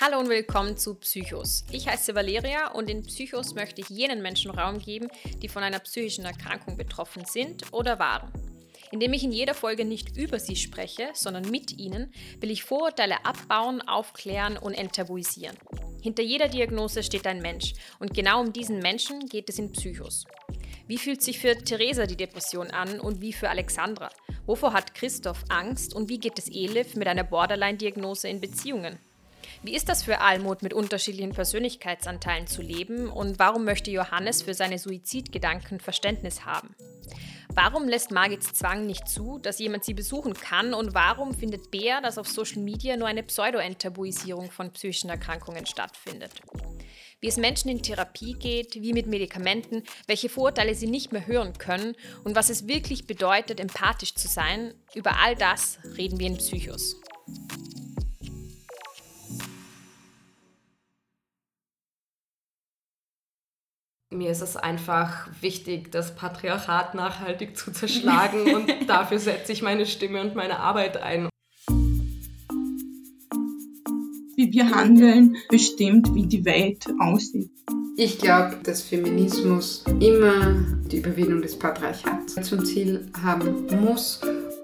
Hallo und willkommen zu Psychos. Ich heiße Valeria und in Psychos möchte ich jenen Menschen Raum geben, die von einer psychischen Erkrankung betroffen sind oder waren. Indem ich in jeder Folge nicht über sie spreche, sondern mit ihnen, will ich Vorurteile abbauen, aufklären und enttabuisieren. Hinter jeder Diagnose steht ein Mensch und genau um diesen Menschen geht es in Psychos. Wie fühlt sich für Theresa die Depression an und wie für Alexandra? Wovor hat Christoph Angst und wie geht es Elif mit einer Borderline-Diagnose in Beziehungen? Wie ist das für Almut, mit unterschiedlichen Persönlichkeitsanteilen zu leben und warum möchte Johannes für seine Suizidgedanken Verständnis haben? Warum lässt Margits Zwang nicht zu, dass jemand sie besuchen kann und warum findet Bea, dass auf Social Media nur eine Pseudo-Enttabuisierung von psychischen Erkrankungen stattfindet? wie es Menschen in Therapie geht, wie mit Medikamenten, welche Vorurteile sie nicht mehr hören können und was es wirklich bedeutet, empathisch zu sein. Über all das reden wir in Psychos. Mir ist es einfach wichtig, das Patriarchat nachhaltig zu zerschlagen und dafür setze ich meine Stimme und meine Arbeit ein wie wir handeln, bestimmt, wie die Welt aussieht. Ich glaube, dass Feminismus immer die Überwindung des Patriarchats zum Ziel haben muss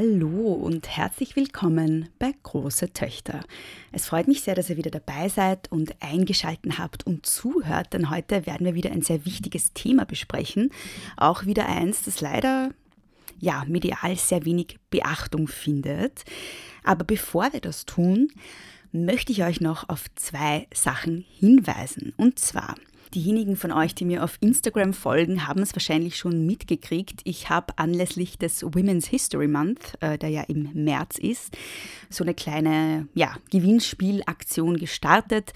Hallo und herzlich willkommen bei Große Töchter. Es freut mich sehr, dass ihr wieder dabei seid und eingeschalten habt und zuhört, denn heute werden wir wieder ein sehr wichtiges Thema besprechen. Auch wieder eins, das leider ja, medial sehr wenig Beachtung findet. Aber bevor wir das tun, möchte ich euch noch auf zwei Sachen hinweisen. Und zwar Diejenigen von euch, die mir auf Instagram folgen, haben es wahrscheinlich schon mitgekriegt. Ich habe anlässlich des Women's History Month, äh, der ja im März ist, so eine kleine ja, Gewinnspielaktion gestartet.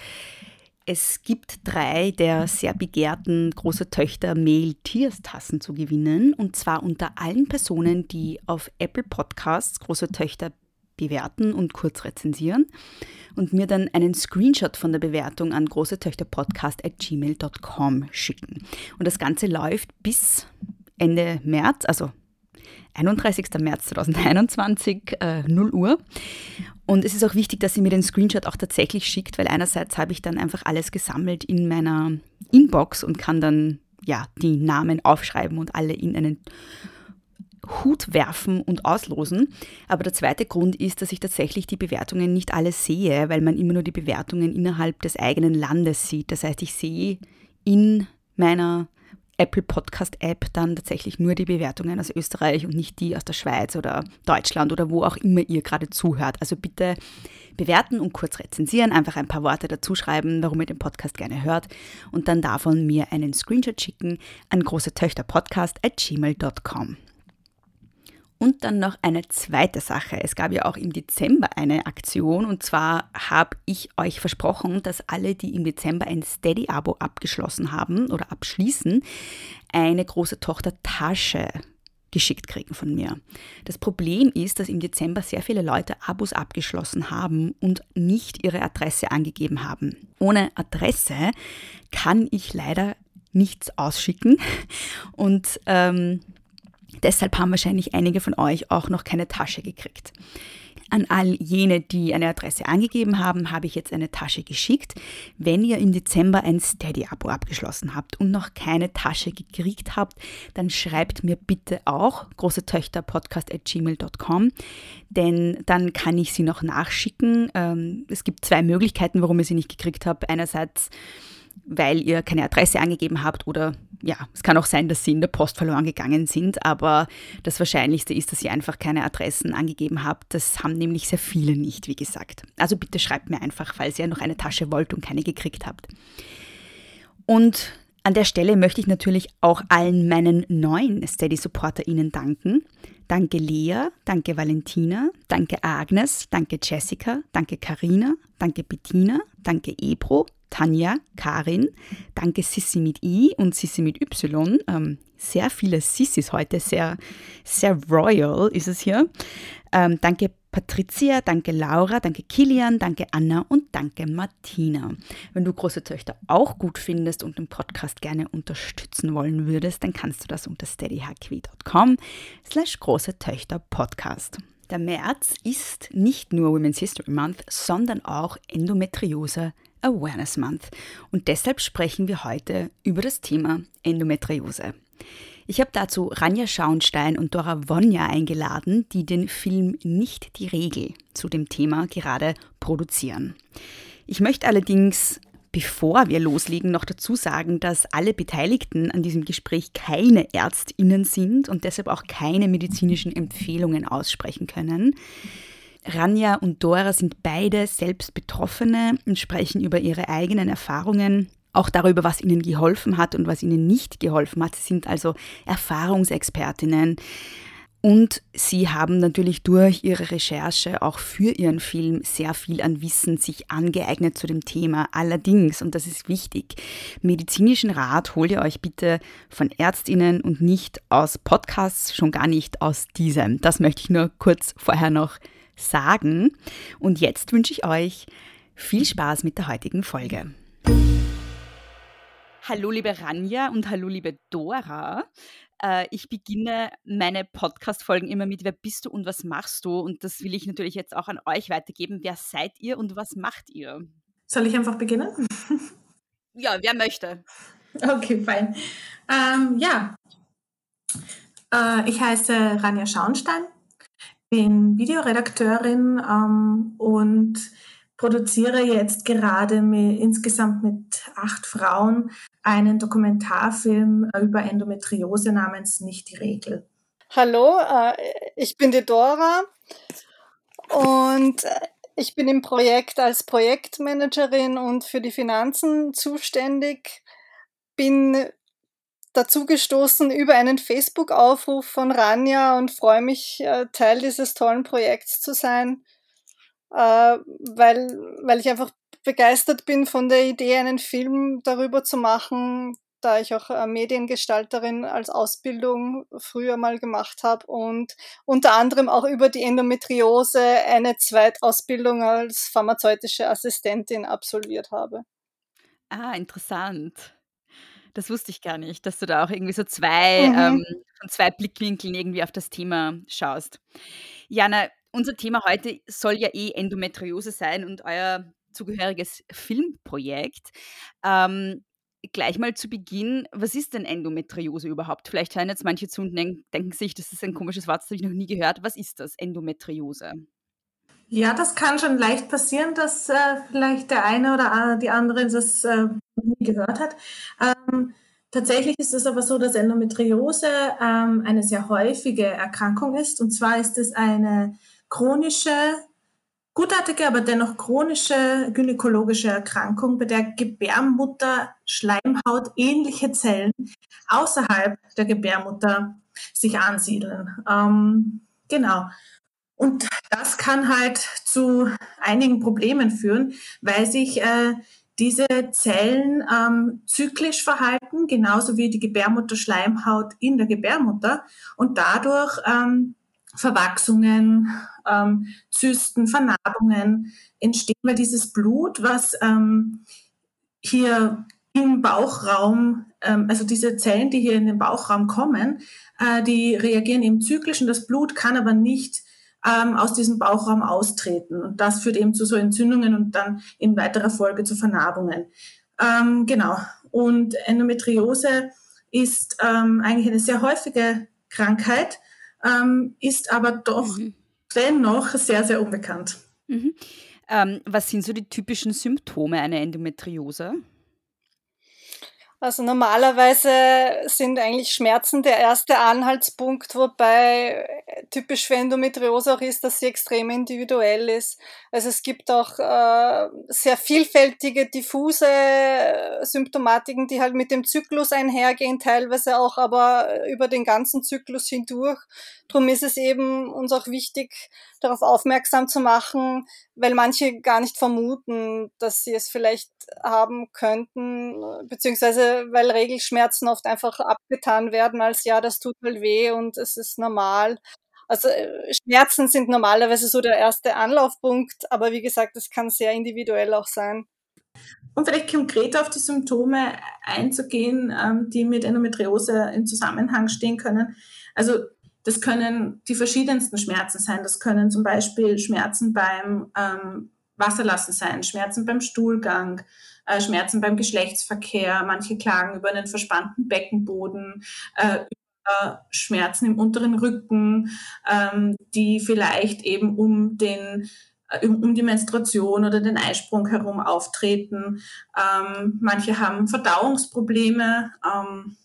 Es gibt drei der sehr begehrten große Töchter Mail Tears Tassen zu gewinnen und zwar unter allen Personen, die auf Apple Podcasts große Töchter bewerten und kurz rezensieren und mir dann einen Screenshot von der Bewertung an großetöchterpodcast.gmail.com schicken. Und das Ganze läuft bis Ende März, also 31. März 2021, äh, 0 Uhr. Und es ist auch wichtig, dass sie mir den Screenshot auch tatsächlich schickt, weil einerseits habe ich dann einfach alles gesammelt in meiner Inbox und kann dann ja die Namen aufschreiben und alle in einen Hut werfen und auslosen. Aber der zweite Grund ist, dass ich tatsächlich die Bewertungen nicht alle sehe, weil man immer nur die Bewertungen innerhalb des eigenen Landes sieht. Das heißt, ich sehe in meiner Apple Podcast App dann tatsächlich nur die Bewertungen aus Österreich und nicht die aus der Schweiz oder Deutschland oder wo auch immer ihr gerade zuhört. Also bitte bewerten und kurz rezensieren, einfach ein paar Worte dazu schreiben, warum ihr den Podcast gerne hört und dann davon mir einen Screenshot schicken an großetöchterpodcast at gmail.com. Und dann noch eine zweite Sache. Es gab ja auch im Dezember eine Aktion und zwar habe ich euch versprochen, dass alle, die im Dezember ein Steady-Abo abgeschlossen haben oder abschließen, eine große Tochter Tasche geschickt kriegen von mir. Das Problem ist, dass im Dezember sehr viele Leute Abos abgeschlossen haben und nicht ihre Adresse angegeben haben. Ohne Adresse kann ich leider nichts ausschicken und ähm, Deshalb haben wahrscheinlich einige von euch auch noch keine Tasche gekriegt. An all jene, die eine Adresse angegeben haben, habe ich jetzt eine Tasche geschickt. Wenn ihr im Dezember ein Steady-Abo abgeschlossen habt und noch keine Tasche gekriegt habt, dann schreibt mir bitte auch große Töchter podcast@gmail.com, denn dann kann ich sie noch nachschicken. Ähm, es gibt zwei Möglichkeiten, warum ihr sie nicht gekriegt habt. Einerseits weil ihr keine Adresse angegeben habt oder ja, es kann auch sein, dass sie in der Post verloren gegangen sind, aber das Wahrscheinlichste ist, dass ihr einfach keine Adressen angegeben habt. Das haben nämlich sehr viele nicht, wie gesagt. Also bitte schreibt mir einfach, falls ihr noch eine Tasche wollt und keine gekriegt habt. Und an der Stelle möchte ich natürlich auch allen meinen neuen Steady-SupporterInnen danken. Danke Lea, danke Valentina, danke Agnes, danke Jessica, danke Karina, danke Bettina, danke Ebro, Tanja, Karin, danke Sissi mit I und Sissi mit Y. Ähm, sehr viele Sissis heute, sehr, sehr royal ist es hier. Ähm, danke Patricia, danke Laura, danke Kilian, danke Anna und danke Martina. Wenn du große Töchter auch gut findest und den Podcast gerne unterstützen wollen würdest, dann kannst du das unter steadyhq.com slash große Töchter Podcast. Der März ist nicht nur Women's History Month, sondern auch Endometriose Awareness Month. Und deshalb sprechen wir heute über das Thema Endometriose. Ich habe dazu Ranja Schauenstein und Dora Wonja eingeladen, die den Film Nicht die Regel zu dem Thema gerade produzieren. Ich möchte allerdings, bevor wir loslegen, noch dazu sagen, dass alle Beteiligten an diesem Gespräch keine Ärztinnen sind und deshalb auch keine medizinischen Empfehlungen aussprechen können. Ranja und Dora sind beide selbst Betroffene und sprechen über ihre eigenen Erfahrungen auch darüber, was ihnen geholfen hat und was ihnen nicht geholfen hat. Sie sind also Erfahrungsexpertinnen. Und sie haben natürlich durch ihre Recherche auch für ihren Film sehr viel an Wissen sich angeeignet zu dem Thema. Allerdings, und das ist wichtig, medizinischen Rat holt ihr euch bitte von Ärztinnen und nicht aus Podcasts, schon gar nicht aus diesem. Das möchte ich nur kurz vorher noch sagen. Und jetzt wünsche ich euch viel Spaß mit der heutigen Folge. Hallo liebe Ranja und hallo liebe Dora. Äh, ich beginne meine Podcast-Folgen immer mit Wer bist du und was machst du? Und das will ich natürlich jetzt auch an euch weitergeben. Wer seid ihr und was macht ihr? Soll ich einfach beginnen? ja, wer möchte. Okay, fein. Ähm, ja, äh, ich heiße Ranja Schauenstein, bin Videoredakteurin ähm, und produziere jetzt gerade mit, insgesamt mit acht Frauen einen Dokumentarfilm über Endometriose namens Nicht die Regel. Hallo, äh, ich bin die Dora und äh, ich bin im Projekt als Projektmanagerin und für die Finanzen zuständig. Bin dazu gestoßen über einen Facebook-Aufruf von Ranja und freue mich, äh, Teil dieses tollen Projekts zu sein äh, weil, weil ich einfach begeistert bin von der Idee, einen Film darüber zu machen, da ich auch äh, Mediengestalterin als Ausbildung früher mal gemacht habe und unter anderem auch über die Endometriose eine Zweitausbildung als pharmazeutische Assistentin absolviert habe. Ah, interessant. Das wusste ich gar nicht, dass du da auch irgendwie so zwei, mhm. ähm, von zwei Blickwinkeln irgendwie auf das Thema schaust. Jana, unser Thema heute soll ja eh Endometriose sein und euer zugehöriges Filmprojekt. Ähm, gleich mal zu Beginn, was ist denn Endometriose überhaupt? Vielleicht hören jetzt manche zu und denken sich, das ist ein komisches Wort, das habe ich noch nie gehört. Was ist das, Endometriose? Ja, das kann schon leicht passieren, dass äh, vielleicht der eine oder die andere das äh, nie gehört hat. Ähm, tatsächlich ist es aber so, dass Endometriose ähm, eine sehr häufige Erkrankung ist. Und zwar ist es eine chronische, gutartige, aber dennoch chronische gynäkologische Erkrankung, bei der Gebärmutter Schleimhaut ähnliche Zellen außerhalb der Gebärmutter sich ansiedeln. Ähm, genau. Und das kann halt zu einigen Problemen führen, weil sich äh, diese Zellen ähm, zyklisch verhalten, genauso wie die Gebärmutterschleimhaut in der Gebärmutter. Und dadurch ähm, Verwachsungen, ähm, Zysten, Vernarbungen entstehen, weil dieses Blut, was ähm, hier im Bauchraum, ähm, also diese Zellen, die hier in den Bauchraum kommen, äh, die reagieren eben zyklisch und das Blut kann aber nicht ähm, aus diesem Bauchraum austreten. Und das führt eben zu so Entzündungen und dann in weiterer Folge zu Vernarbungen. Ähm, genau. Und Endometriose ist ähm, eigentlich eine sehr häufige Krankheit ähm, ist aber doch mhm. dennoch sehr, sehr unbekannt. Mhm. Ähm, was sind so die typischen Symptome einer Endometriose? Also normalerweise sind eigentlich Schmerzen der erste Anhaltspunkt, wobei typisch für Endometriose auch ist, dass sie extrem individuell ist. Also es gibt auch äh, sehr vielfältige, diffuse äh, Symptomatiken, die halt mit dem Zyklus einhergehen, teilweise auch aber über den ganzen Zyklus hindurch. Darum ist es eben uns auch wichtig, darauf aufmerksam zu machen, weil manche gar nicht vermuten, dass sie es vielleicht haben könnten, beziehungsweise weil Regelschmerzen oft einfach abgetan werden als ja, das tut mal weh und es ist normal. Also äh, Schmerzen sind normalerweise so der erste Anlaufpunkt, aber wie gesagt, es kann sehr individuell auch sein. Um vielleicht konkret auf die Symptome einzugehen, ähm, die mit Endometriose in Zusammenhang stehen können. Also das können die verschiedensten Schmerzen sein. Das können zum Beispiel Schmerzen beim ähm, Wasserlassen sein, Schmerzen beim Stuhlgang, äh, Schmerzen beim Geschlechtsverkehr. Manche klagen über einen verspannten Beckenboden, äh, über Schmerzen im unteren Rücken, ähm, die vielleicht eben um den äh, um die Menstruation oder den Eisprung herum auftreten. Ähm, manche haben Verdauungsprobleme. Ähm,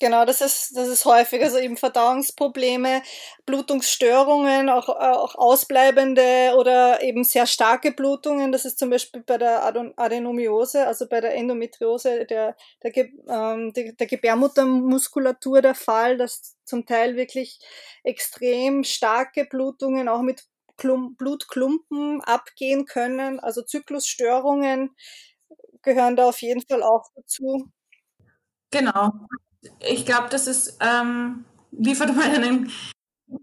Genau, das ist, das ist häufig, also eben Verdauungsprobleme, Blutungsstörungen, auch, auch ausbleibende oder eben sehr starke Blutungen. Das ist zum Beispiel bei der Adenomiose, also bei der Endometriose der, der, ähm, der, der Gebärmuttermuskulatur der Fall, dass zum Teil wirklich extrem starke Blutungen auch mit Klump, Blutklumpen abgehen können. Also Zyklusstörungen gehören da auf jeden Fall auch dazu. Genau ich glaube, das ist, ähm, liefert mal einen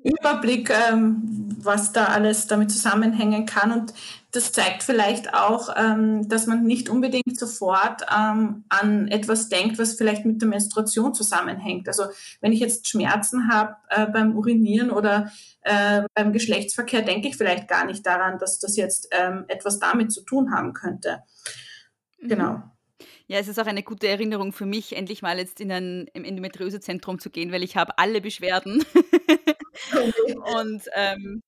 Überblick, ähm, was da alles damit zusammenhängen kann. Und das zeigt vielleicht auch, ähm, dass man nicht unbedingt sofort ähm, an etwas denkt, was vielleicht mit der Menstruation zusammenhängt. Also wenn ich jetzt Schmerzen habe äh, beim Urinieren oder äh, beim Geschlechtsverkehr, denke ich vielleicht gar nicht daran, dass das jetzt ähm, etwas damit zu tun haben könnte. Mhm. Genau. Ja, es ist auch eine gute Erinnerung für mich, endlich mal jetzt in ein im Endometriosezentrum zu gehen, weil ich habe alle Beschwerden. Und ähm,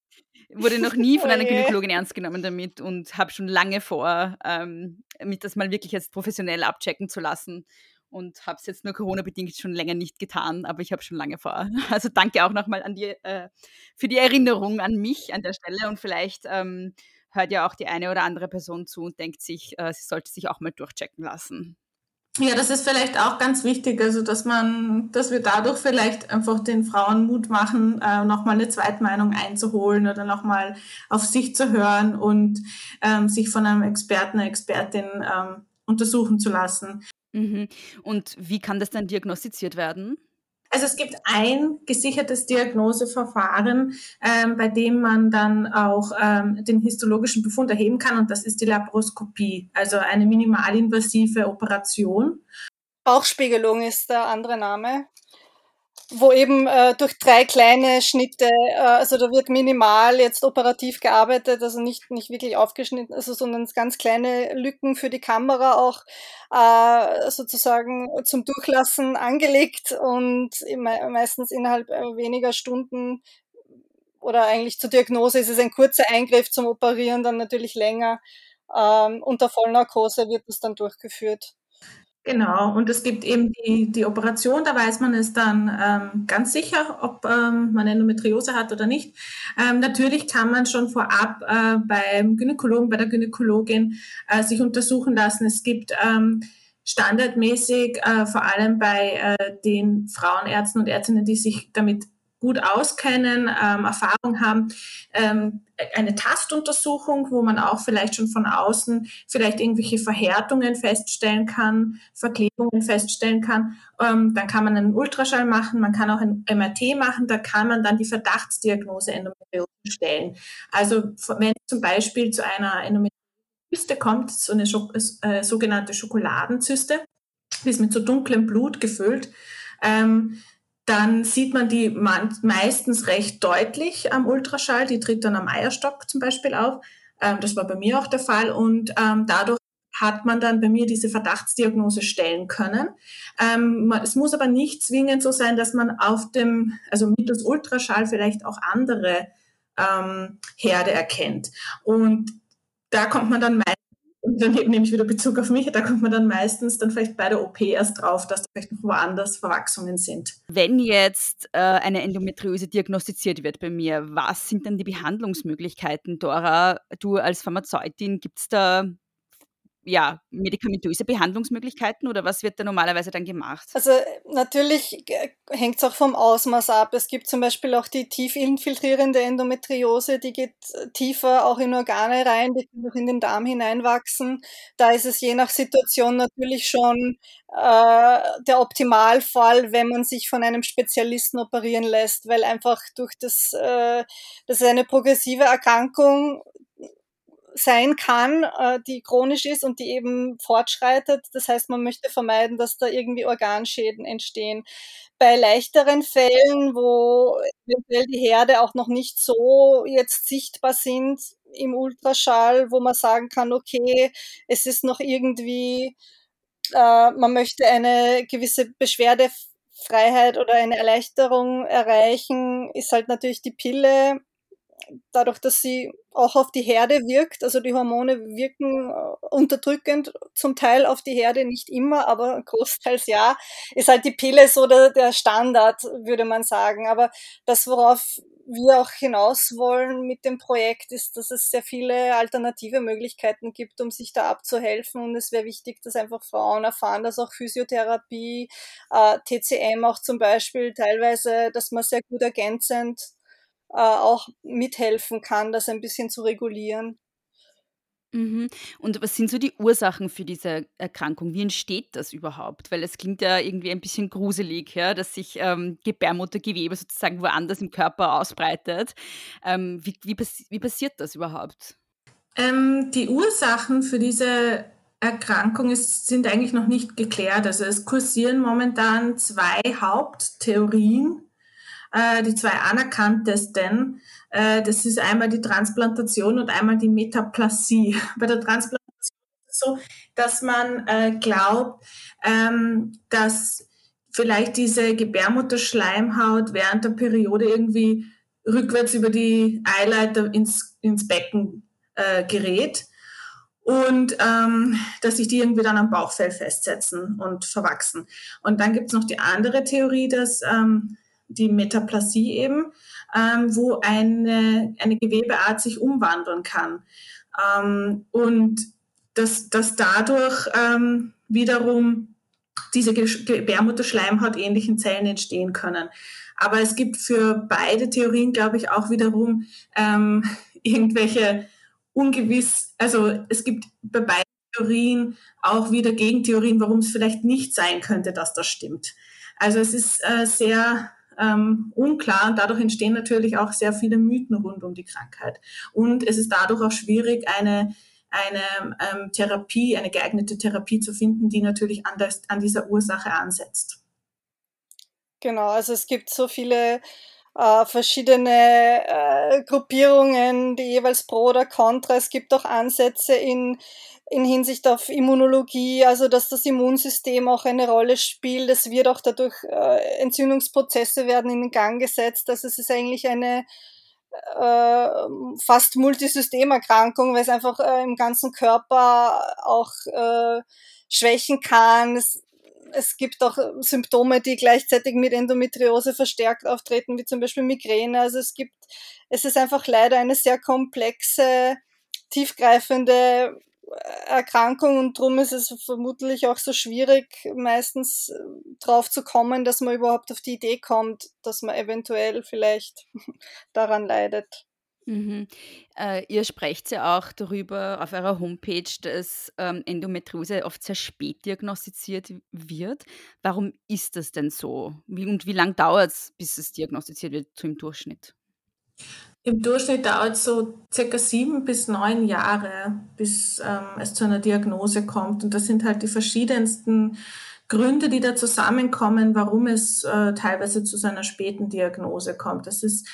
wurde noch nie von einer Gynäkologin ernst genommen damit und habe schon lange vor, ähm, mich das mal wirklich jetzt professionell abchecken zu lassen. Und habe es jetzt nur Corona-bedingt schon länger nicht getan, aber ich habe schon lange vor. Also danke auch nochmal an die, äh, für die Erinnerung an mich an der Stelle und vielleicht ähm, hört ja auch die eine oder andere Person zu und denkt sich, äh, sie sollte sich auch mal durchchecken lassen. Ja, das ist vielleicht auch ganz wichtig, also dass man, dass wir dadurch vielleicht einfach den Frauen Mut machen, äh, nochmal eine Zweitmeinung einzuholen oder nochmal auf sich zu hören und ähm, sich von einem Experten, einer Expertin ähm, untersuchen zu lassen. Mhm. Und wie kann das dann diagnostiziert werden? Also es gibt ein gesichertes Diagnoseverfahren, ähm, bei dem man dann auch ähm, den histologischen Befund erheben kann und das ist die Laparoskopie, also eine minimalinvasive Operation. Bauchspiegelung ist der andere Name wo eben äh, durch drei kleine Schnitte, äh, also da wird minimal jetzt operativ gearbeitet, also nicht, nicht wirklich aufgeschnitten, also sondern ganz kleine Lücken für die Kamera auch äh, sozusagen zum Durchlassen angelegt und meistens innerhalb äh, weniger Stunden oder eigentlich zur Diagnose ist es ein kurzer Eingriff zum Operieren, dann natürlich länger. Ähm, unter Vollnarkose wird es dann durchgeführt. Genau, und es gibt eben die, die Operation, da weiß man es dann ähm, ganz sicher, ob ähm, man Endometriose hat oder nicht. Ähm, natürlich kann man schon vorab äh, beim Gynäkologen, bei der Gynäkologin äh, sich untersuchen lassen. Es gibt ähm, standardmäßig, äh, vor allem bei äh, den Frauenärzten und Ärztinnen, die sich damit gut auskennen, ähm, Erfahrung haben, ähm, eine Tastuntersuchung, wo man auch vielleicht schon von außen vielleicht irgendwelche Verhärtungen feststellen kann, Verklebungen feststellen kann. Ähm, dann kann man einen Ultraschall machen, man kann auch ein MRT machen, da kann man dann die Verdachtsdiagnose Endometriose stellen. Also wenn zum Beispiel zu einer Endometriose kommt, so eine äh, sogenannte Schokoladenzyste, die ist mit so dunklem Blut gefüllt, ähm, dann sieht man die meistens recht deutlich am Ultraschall. Die tritt dann am Eierstock zum Beispiel auf. Ähm, das war bei mir auch der Fall. Und ähm, dadurch hat man dann bei mir diese Verdachtsdiagnose stellen können. Ähm, es muss aber nicht zwingend so sein, dass man auf dem, also mittels Ultraschall vielleicht auch andere Herde erkennt. Und da kommt man dann meistens daneben nehme ich wieder Bezug auf mich, da kommt man dann meistens dann vielleicht bei der OP erst drauf, dass da vielleicht noch woanders Verwachsungen sind. Wenn jetzt äh, eine Endometriose diagnostiziert wird bei mir, was sind dann die Behandlungsmöglichkeiten, Dora? Du als Pharmazeutin, gibt es da ja, medikamentöse Behandlungsmöglichkeiten oder was wird da normalerweise dann gemacht? Also natürlich hängt es auch vom Ausmaß ab. Es gibt zum Beispiel auch die tief infiltrierende Endometriose, die geht tiefer auch in Organe rein, die kann auch in den Darm hineinwachsen. Da ist es je nach Situation natürlich schon äh, der Optimalfall, wenn man sich von einem Spezialisten operieren lässt, weil einfach durch das, äh, das ist eine progressive Erkrankung, sein kann, äh, die chronisch ist und die eben fortschreitet. Das heißt, man möchte vermeiden, dass da irgendwie Organschäden entstehen. Bei leichteren Fällen, wo eventuell die Herde auch noch nicht so jetzt sichtbar sind im Ultraschall, wo man sagen kann, okay, es ist noch irgendwie, äh, man möchte eine gewisse Beschwerdefreiheit oder eine Erleichterung erreichen, ist halt natürlich die Pille dadurch, dass sie auch auf die Herde wirkt, also die Hormone wirken äh, unterdrückend zum Teil auf die Herde, nicht immer, aber großteils ja, ist halt die Pille so der, der Standard, würde man sagen. Aber das, worauf wir auch hinaus wollen mit dem Projekt, ist, dass es sehr viele alternative Möglichkeiten gibt, um sich da abzuhelfen. Und es wäre wichtig, dass einfach Frauen erfahren, dass auch Physiotherapie, äh, TCM auch zum Beispiel teilweise, dass man sehr gut ergänzend äh, auch mithelfen kann, das ein bisschen zu regulieren. Mhm. Und was sind so die Ursachen für diese Erkrankung? Wie entsteht das überhaupt? Weil es klingt ja irgendwie ein bisschen gruselig, ja, dass sich ähm, Gebärmuttergewebe sozusagen woanders im Körper ausbreitet. Ähm, wie, wie, pass wie passiert das überhaupt? Ähm, die Ursachen für diese Erkrankung ist, sind eigentlich noch nicht geklärt. Also es kursieren momentan zwei Haupttheorien äh, die zwei anerkanntesten. Äh, das ist einmal die Transplantation und einmal die Metaplasie. Bei der Transplantation ist es so, dass man äh, glaubt, ähm, dass vielleicht diese Gebärmutterschleimhaut während der Periode irgendwie rückwärts über die Eileiter ins, ins Becken gerät und ähm, dass sich die irgendwie dann am Bauchfell festsetzen und verwachsen. Und dann gibt es noch die andere Theorie, dass ähm, die Metaplasie eben, ähm, wo eine, eine Gewebeart sich umwandeln kann. Ähm, und dass, dass dadurch ähm, wiederum diese Gebärmutterschleimhaut ähnlichen Zellen entstehen können. Aber es gibt für beide Theorien, glaube ich, auch wiederum ähm, irgendwelche ungewiss, also es gibt bei beiden Theorien auch wieder Gegentheorien, warum es vielleicht nicht sein könnte, dass das stimmt. Also es ist äh, sehr ähm, unklar und dadurch entstehen natürlich auch sehr viele Mythen rund um die Krankheit. Und es ist dadurch auch schwierig, eine eine ähm, Therapie, eine geeignete Therapie zu finden, die natürlich an, das, an dieser Ursache ansetzt. Genau, also es gibt so viele äh, verschiedene äh, Gruppierungen, die jeweils pro oder contra. Es gibt auch Ansätze in in Hinsicht auf Immunologie, also dass das Immunsystem auch eine Rolle spielt. Es wird auch dadurch äh, Entzündungsprozesse werden in Gang gesetzt. Also es ist eigentlich eine äh, fast Multisystemerkrankung, weil es einfach äh, im ganzen Körper auch äh, schwächen kann. Es, es gibt auch Symptome, die gleichzeitig mit Endometriose verstärkt auftreten, wie zum Beispiel Migräne. Also es gibt, es ist einfach leider eine sehr komplexe, tiefgreifende Erkrankung und darum ist es vermutlich auch so schwierig, meistens äh, drauf zu kommen, dass man überhaupt auf die Idee kommt, dass man eventuell vielleicht daran leidet. Mhm. Äh, ihr sprecht ja auch darüber auf eurer Homepage, dass ähm, Endometriose oft sehr spät diagnostiziert wird. Warum ist das denn so? Wie, und wie lange dauert es, bis es diagnostiziert wird, so im Durchschnitt? Im Durchschnitt dauert es so circa sieben bis neun Jahre, bis ähm, es zu einer Diagnose kommt. Und das sind halt die verschiedensten Gründe, die da zusammenkommen, warum es äh, teilweise zu so einer späten Diagnose kommt. Das ist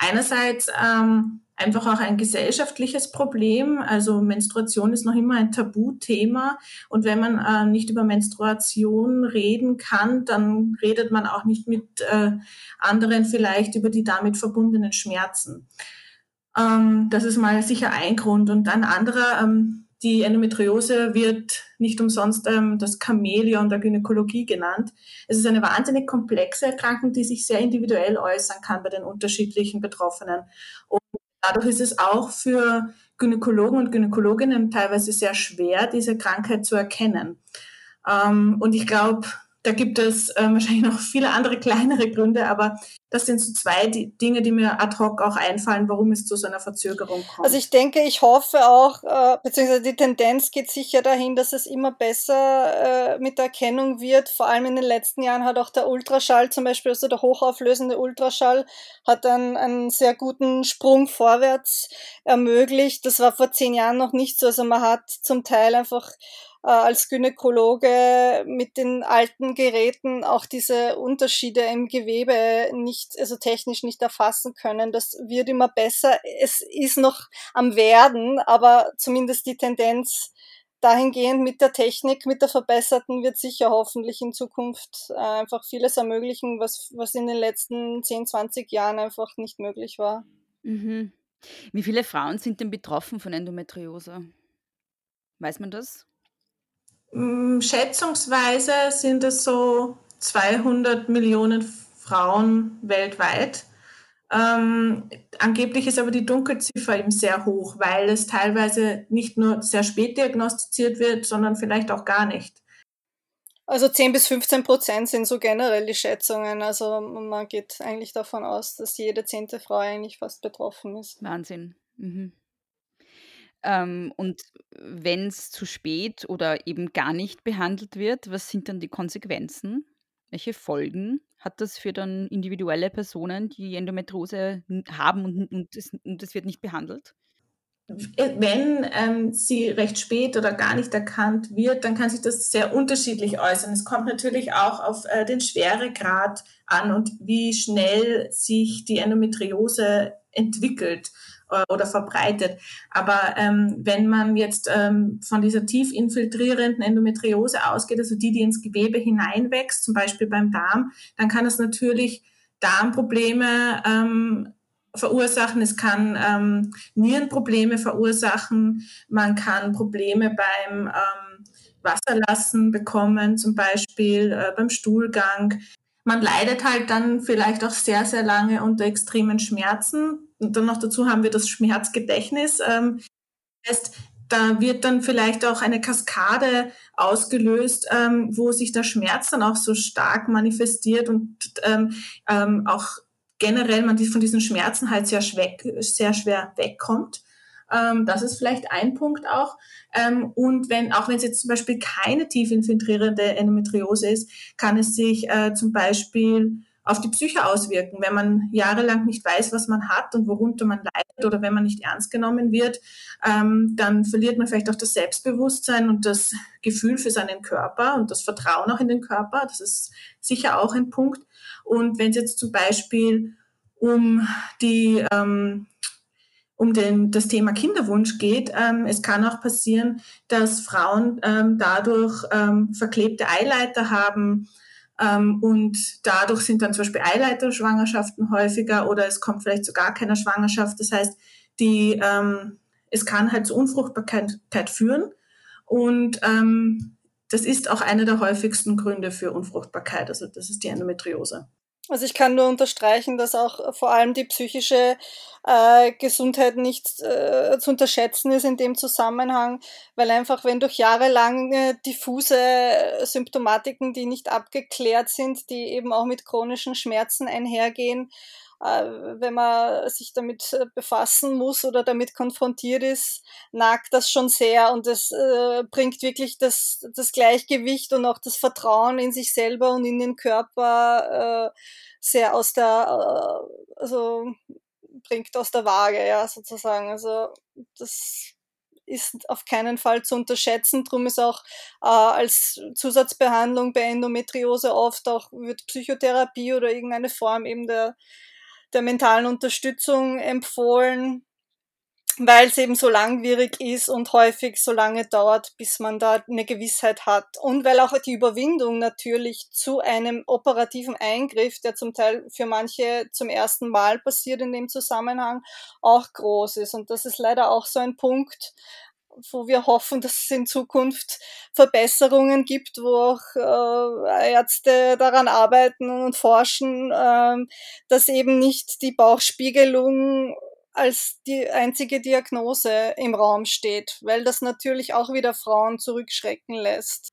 einerseits ähm, einfach auch ein gesellschaftliches Problem. Also Menstruation ist noch immer ein Tabuthema. Und wenn man äh, nicht über Menstruation reden kann, dann redet man auch nicht mit äh, anderen vielleicht über die damit verbundenen Schmerzen. Ähm, das ist mal sicher ein Grund. Und ein anderer, ähm, die Endometriose wird nicht umsonst ähm, das Chamäleon der Gynäkologie genannt. Es ist eine wahnsinnig komplexe Erkrankung, die sich sehr individuell äußern kann bei den unterschiedlichen Betroffenen. Und dadurch ist es auch für Gynäkologen und Gynäkologinnen teilweise sehr schwer, diese Krankheit zu erkennen. Ähm, und ich glaube, da gibt es äh, wahrscheinlich noch viele andere kleinere Gründe, aber das sind so zwei die Dinge, die mir ad hoc auch einfallen, warum es zu so einer Verzögerung kommt. Also ich denke, ich hoffe auch, äh, beziehungsweise die Tendenz geht sicher dahin, dass es immer besser äh, mit der Erkennung wird. Vor allem in den letzten Jahren hat auch der Ultraschall zum Beispiel, also der hochauflösende Ultraschall, hat einen, einen sehr guten Sprung vorwärts ermöglicht. Das war vor zehn Jahren noch nicht so. Also man hat zum Teil einfach als Gynäkologe mit den alten Geräten auch diese Unterschiede im Gewebe nicht, also technisch nicht erfassen können. Das wird immer besser. Es ist noch am Werden, aber zumindest die Tendenz dahingehend mit der Technik, mit der verbesserten, wird sicher hoffentlich in Zukunft äh, einfach vieles ermöglichen, was, was in den letzten 10, 20 Jahren einfach nicht möglich war. Mhm. Wie viele Frauen sind denn betroffen von Endometriose? Weiß man das? Mm, schätzungsweise sind es so 200 Millionen Frauen weltweit. Ähm, angeblich ist aber die Dunkelziffer eben sehr hoch, weil es teilweise nicht nur sehr spät diagnostiziert wird, sondern vielleicht auch gar nicht. Also 10 bis 15 Prozent sind so generell die Schätzungen. Also man geht eigentlich davon aus, dass jede zehnte Frau eigentlich fast betroffen ist. Wahnsinn. Mhm. Ähm, und wenn es zu spät oder eben gar nicht behandelt wird, was sind dann die Konsequenzen? Welche Folgen hat das für dann individuelle Personen, die Endometriose haben und, und, es, und es wird nicht behandelt? Äh, wenn ähm, sie recht spät oder gar nicht erkannt wird, dann kann sich das sehr unterschiedlich äußern. Es kommt natürlich auch auf äh, den Schweregrad an und wie schnell sich die Endometriose entwickelt. Oder verbreitet. Aber ähm, wenn man jetzt ähm, von dieser tief infiltrierenden Endometriose ausgeht, also die, die ins Gewebe hineinwächst, zum Beispiel beim Darm, dann kann es natürlich Darmprobleme ähm, verursachen, es kann ähm, Nierenprobleme verursachen, man kann Probleme beim ähm, Wasserlassen bekommen, zum Beispiel äh, beim Stuhlgang. Man leidet halt dann vielleicht auch sehr, sehr lange unter extremen Schmerzen, und dann noch dazu haben wir das Schmerzgedächtnis. Ähm, heißt, da wird dann vielleicht auch eine Kaskade ausgelöst, ähm, wo sich der Schmerz dann auch so stark manifestiert und ähm, ähm, auch generell man von diesen Schmerzen halt sehr, schweck, sehr schwer wegkommt. Ähm, das ist vielleicht ein Punkt auch. Ähm, und wenn, auch wenn es jetzt zum Beispiel keine tief infiltrierende Endometriose ist, kann es sich äh, zum Beispiel auf die Psyche auswirken. Wenn man jahrelang nicht weiß, was man hat und worunter man leidet oder wenn man nicht ernst genommen wird, ähm, dann verliert man vielleicht auch das Selbstbewusstsein und das Gefühl für seinen Körper und das Vertrauen auch in den Körper. Das ist sicher auch ein Punkt. Und wenn es jetzt zum Beispiel um die ähm, um den, das Thema Kinderwunsch geht. Ähm, es kann auch passieren, dass Frauen ähm, dadurch ähm, verklebte Eileiter haben, und dadurch sind dann zum Beispiel Eileiterschwangerschaften häufiger oder es kommt vielleicht zu gar keiner Schwangerschaft. Das heißt, die, ähm, es kann halt zu Unfruchtbarkeit führen. Und ähm, das ist auch einer der häufigsten Gründe für Unfruchtbarkeit. Also das ist die Endometriose. Also ich kann nur unterstreichen, dass auch vor allem die psychische äh, Gesundheit nicht äh, zu unterschätzen ist in dem Zusammenhang, weil einfach wenn durch jahrelange diffuse Symptomatiken, die nicht abgeklärt sind, die eben auch mit chronischen Schmerzen einhergehen, äh, wenn man sich damit befassen muss oder damit konfrontiert ist, nagt das schon sehr und es äh, bringt wirklich das, das Gleichgewicht und auch das Vertrauen in sich selber und in den Körper äh, sehr aus der, äh, also bringt aus der Waage, ja, sozusagen. Also das ist auf keinen Fall zu unterschätzen. Drum ist auch äh, als Zusatzbehandlung bei Endometriose oft auch wird Psychotherapie oder irgendeine Form eben der, der mentalen Unterstützung empfohlen weil es eben so langwierig ist und häufig so lange dauert, bis man da eine Gewissheit hat. Und weil auch die Überwindung natürlich zu einem operativen Eingriff, der zum Teil für manche zum ersten Mal passiert in dem Zusammenhang, auch groß ist. Und das ist leider auch so ein Punkt, wo wir hoffen, dass es in Zukunft Verbesserungen gibt, wo auch äh, Ärzte daran arbeiten und forschen, äh, dass eben nicht die Bauchspiegelung als die einzige Diagnose im Raum steht, weil das natürlich auch wieder Frauen zurückschrecken lässt.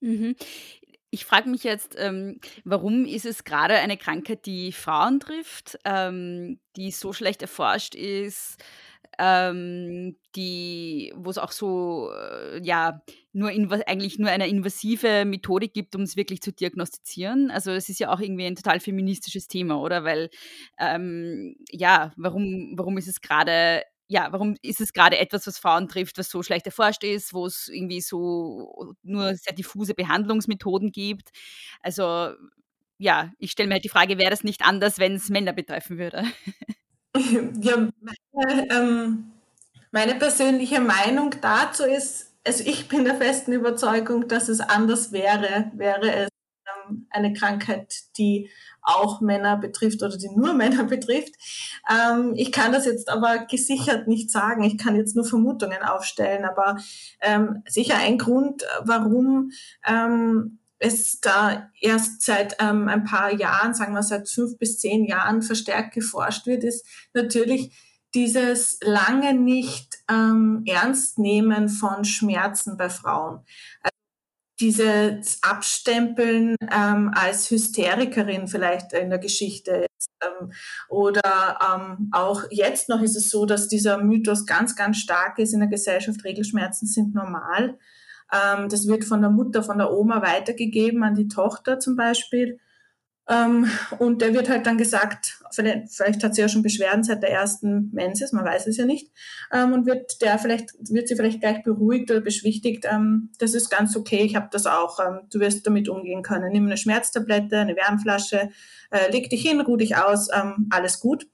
Mhm. Ich frage mich jetzt, ähm, warum ist es gerade eine Krankheit, die Frauen trifft, ähm, die so schlecht erforscht ist, ähm, die, wo es auch so, äh, ja, nur eigentlich nur eine invasive Methodik gibt, um es wirklich zu diagnostizieren. Also es ist ja auch irgendwie ein total feministisches Thema, oder? Weil, ähm, ja, warum, warum ist es gerade ja, warum ist es gerade etwas, was Frauen trifft, was so schlecht erforscht ist, wo es irgendwie so nur sehr diffuse Behandlungsmethoden gibt? Also ja, ich stelle mir halt die Frage, wäre das nicht anders, wenn es Männer betreffen würde? Ja, meine, ähm, meine persönliche Meinung dazu ist, also ich bin der festen Überzeugung, dass es anders wäre, wäre es ähm, eine Krankheit, die auch Männer betrifft oder die nur Männer betrifft. Ähm, ich kann das jetzt aber gesichert nicht sagen. Ich kann jetzt nur Vermutungen aufstellen, aber ähm, sicher ein Grund, warum ähm, es da erst seit ähm, ein paar Jahren, sagen wir seit fünf bis zehn Jahren verstärkt geforscht wird, ist natürlich dieses lange nicht ähm, Ernst nehmen von Schmerzen bei Frauen. Also dieses Abstempeln ähm, als Hysterikerin vielleicht in der Geschichte ähm, oder ähm, auch jetzt noch ist es so, dass dieser Mythos ganz, ganz stark ist in der Gesellschaft. Regelschmerzen sind normal. Ähm, das wird von der Mutter, von der Oma weitergegeben an die Tochter zum Beispiel. Ähm, und der wird halt dann gesagt, vielleicht, vielleicht, hat sie ja schon Beschwerden seit der ersten Menses, man weiß es ja nicht, ähm, und wird der vielleicht, wird sie vielleicht gleich beruhigt oder beschwichtigt, ähm, das ist ganz okay, ich habe das auch, ähm, du wirst damit umgehen können. Nimm eine Schmerztablette, eine Wärmflasche, äh, leg dich hin, ruh dich aus, ähm, alles gut.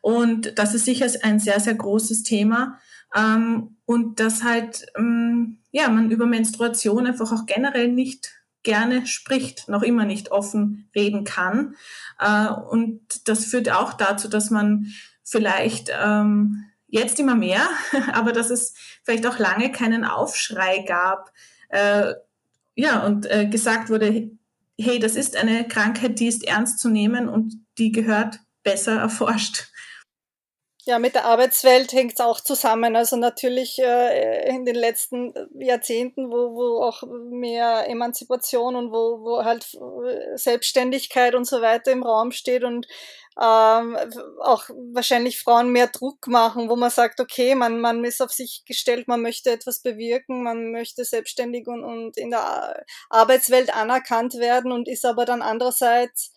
Und das ist sicher ein sehr, sehr großes Thema. Ähm, und dass halt, ja, man über Menstruation einfach auch generell nicht gerne spricht, noch immer nicht offen reden kann. Äh, und das führt auch dazu, dass man vielleicht ähm, jetzt immer mehr, aber dass es vielleicht auch lange keinen Aufschrei gab. Äh, ja, und äh, gesagt wurde, hey, das ist eine Krankheit, die ist ernst zu nehmen und die gehört besser erforscht. Ja, mit der Arbeitswelt hängt es auch zusammen. Also natürlich äh, in den letzten Jahrzehnten, wo, wo auch mehr Emanzipation und wo, wo halt äh, Selbstständigkeit und so weiter im Raum steht und ähm, auch wahrscheinlich Frauen mehr Druck machen, wo man sagt, okay, man, man ist auf sich gestellt, man möchte etwas bewirken, man möchte selbstständig und, und in der Arbeitswelt anerkannt werden und ist aber dann andererseits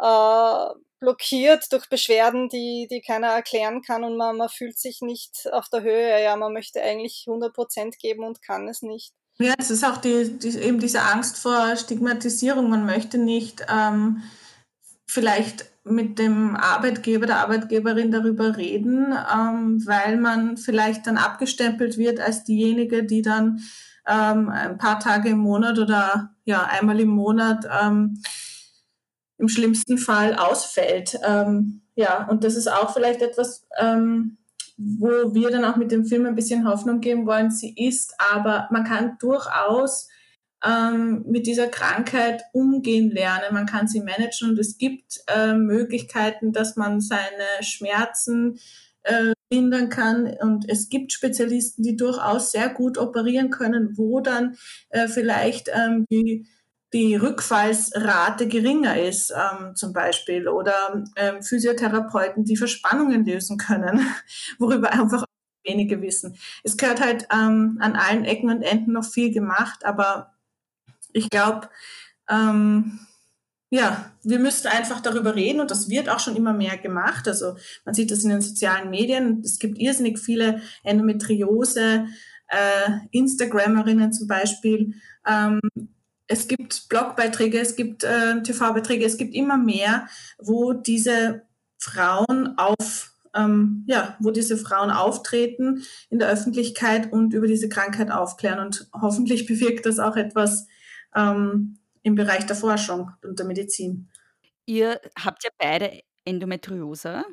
äh, blockiert durch Beschwerden, die, die keiner erklären kann und man, man fühlt sich nicht auf der Höhe. Ja, man möchte eigentlich 100 Prozent geben und kann es nicht. Ja, es ist auch die, die, eben diese Angst vor Stigmatisierung. Man möchte nicht ähm, vielleicht mit dem Arbeitgeber, der Arbeitgeberin darüber reden, ähm, weil man vielleicht dann abgestempelt wird als diejenige, die dann ähm, ein paar Tage im Monat oder ja einmal im Monat ähm, im schlimmsten Fall ausfällt. Ähm, ja, und das ist auch vielleicht etwas, ähm, wo wir dann auch mit dem Film ein bisschen Hoffnung geben wollen. Sie ist, aber man kann durchaus ähm, mit dieser Krankheit umgehen lernen. Man kann sie managen und es gibt äh, Möglichkeiten, dass man seine Schmerzen äh, lindern kann. Und es gibt Spezialisten, die durchaus sehr gut operieren können, wo dann äh, vielleicht ähm, die die Rückfallsrate geringer ist, ähm, zum Beispiel, oder ähm, Physiotherapeuten, die Verspannungen lösen können, worüber einfach wenige wissen. Es gehört halt ähm, an allen Ecken und Enden noch viel gemacht, aber ich glaube, ähm, ja, wir müssten einfach darüber reden und das wird auch schon immer mehr gemacht. Also man sieht das in den sozialen Medien. Es gibt irrsinnig viele Endometriose, äh, Instagrammerinnen zum Beispiel, ähm, es gibt Blogbeiträge, es gibt äh, TV-Beiträge, es gibt immer mehr, wo diese Frauen auf, ähm, ja, wo diese Frauen auftreten in der Öffentlichkeit und über diese Krankheit aufklären. Und hoffentlich bewirkt das auch etwas ähm, im Bereich der Forschung und der Medizin. Ihr habt ja beide Endometriose.